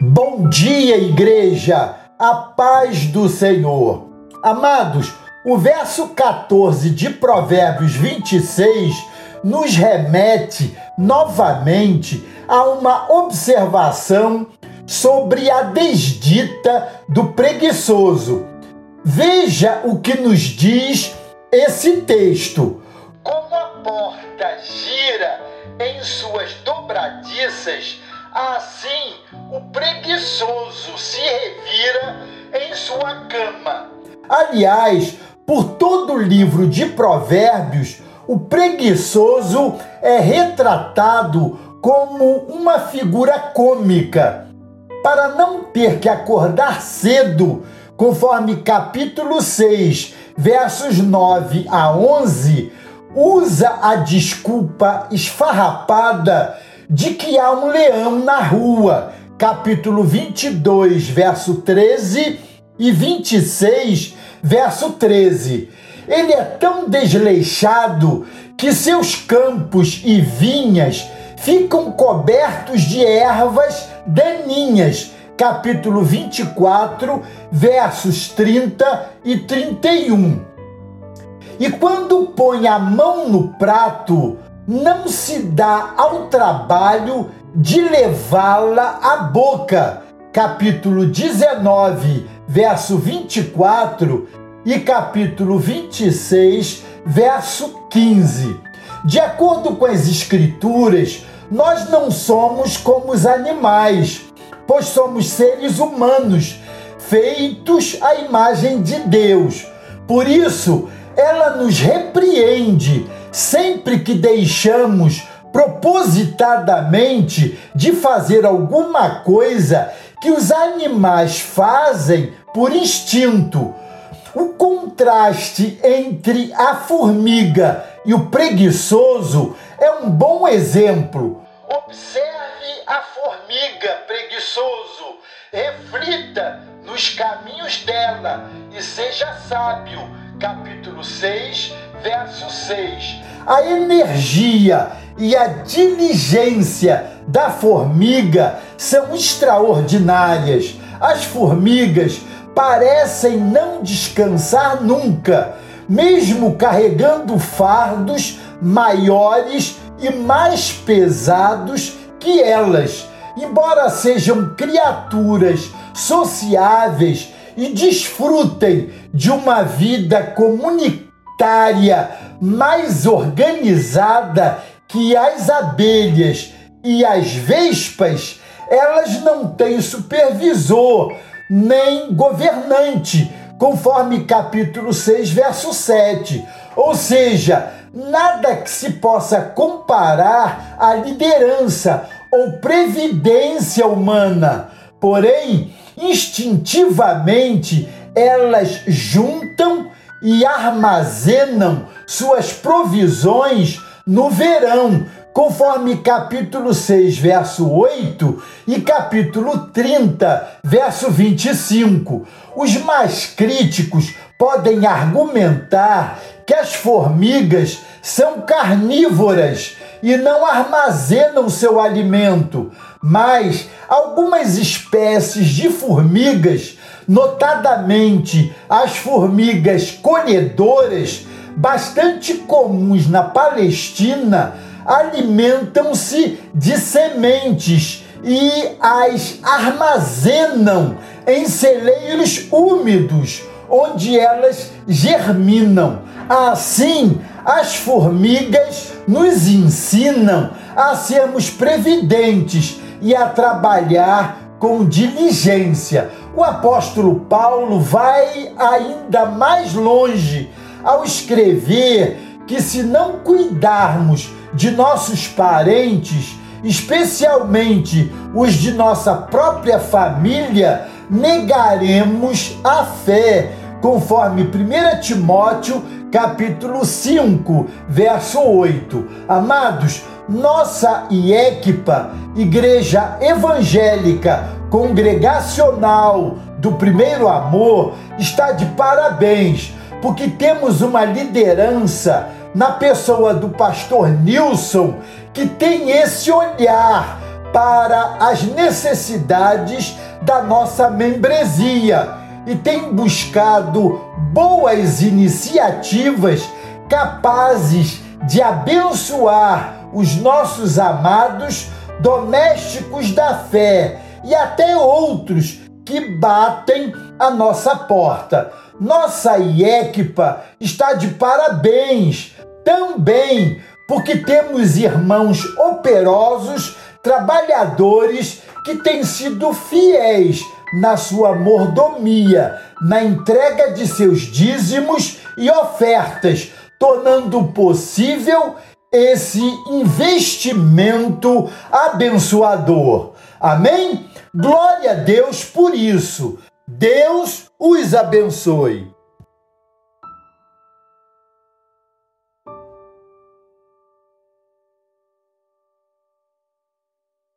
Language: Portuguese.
Bom dia, igreja! A paz do Senhor. Amados, o verso 14 de Provérbios 26 nos remete novamente a uma observação sobre a desdita do preguiçoso. Veja o que nos diz esse texto. Como a porta gira em suas dobradiças, assim o preguiçoso se revira em sua cama. Aliás, por todo o livro de Provérbios, o preguiçoso é retratado como uma figura cômica. Para não ter que acordar cedo, conforme capítulo 6, versos 9 a 11, usa a desculpa esfarrapada de que há um leão na rua, capítulo 22, verso 13 e 26, verso 13. Ele é tão desleixado que seus campos e vinhas ficam cobertos de ervas daninhas. Capítulo 24, versos 30 e 31. E quando põe a mão no prato, não se dá ao trabalho de levá-la à boca. Capítulo 19, verso 24 e capítulo 26, verso 15. De acordo com as Escrituras, nós não somos como os animais, pois somos seres humanos, feitos à imagem de Deus. Por isso, ela nos repreende sempre que deixamos propositadamente de fazer alguma coisa que os animais fazem por instinto o contraste entre a formiga e o preguiçoso é um bom exemplo. Observe a formiga preguiçoso, reflita nos caminhos dela e seja sábio. Capítulo 6, verso 6. A energia e a diligência da formiga são extraordinárias. As formigas parecem não descansar nunca, mesmo carregando fardos maiores e mais pesados que elas. Embora sejam criaturas sociáveis e desfrutem de uma vida comunitária mais organizada que as abelhas e as vespas, elas não têm supervisor nem governante, conforme capítulo 6, verso 7. Ou seja, nada que se possa comparar à liderança ou previdência humana. Porém, instintivamente, elas juntam e armazenam suas provisões no verão, conforme capítulo 6, verso 8 e capítulo 30, verso 25. Os mais críticos podem argumentar que as formigas são carnívoras e não armazenam seu alimento, mas algumas espécies de formigas, notadamente as formigas colhedoras, bastante comuns na Palestina, alimentam-se de sementes e as armazenam em celeiros úmidos, onde elas germinam. Assim, as formigas nos ensinam a sermos previdentes e a trabalhar com diligência. O apóstolo Paulo vai ainda mais longe ao escrever que, se não cuidarmos de nossos parentes, especialmente os de nossa própria família, negaremos a fé, conforme 1 Timóteo, capítulo 5, verso 8. Amados, nossa IECPA, Igreja Evangélica Congregacional do Primeiro Amor, está de parabéns, porque temos uma liderança na pessoa do pastor Nilson, que tem esse olhar para as necessidades da nossa membresia e tem buscado boas iniciativas capazes de abençoar os nossos amados domésticos da fé e até outros que batem a nossa porta. Nossa IECPA está de parabéns também, porque temos irmãos operosos, trabalhadores que têm sido fiéis na sua mordomia, na entrega de seus dízimos e ofertas, tornando possível esse investimento abençoador. Amém? Glória a Deus por isso. Deus os abençoe.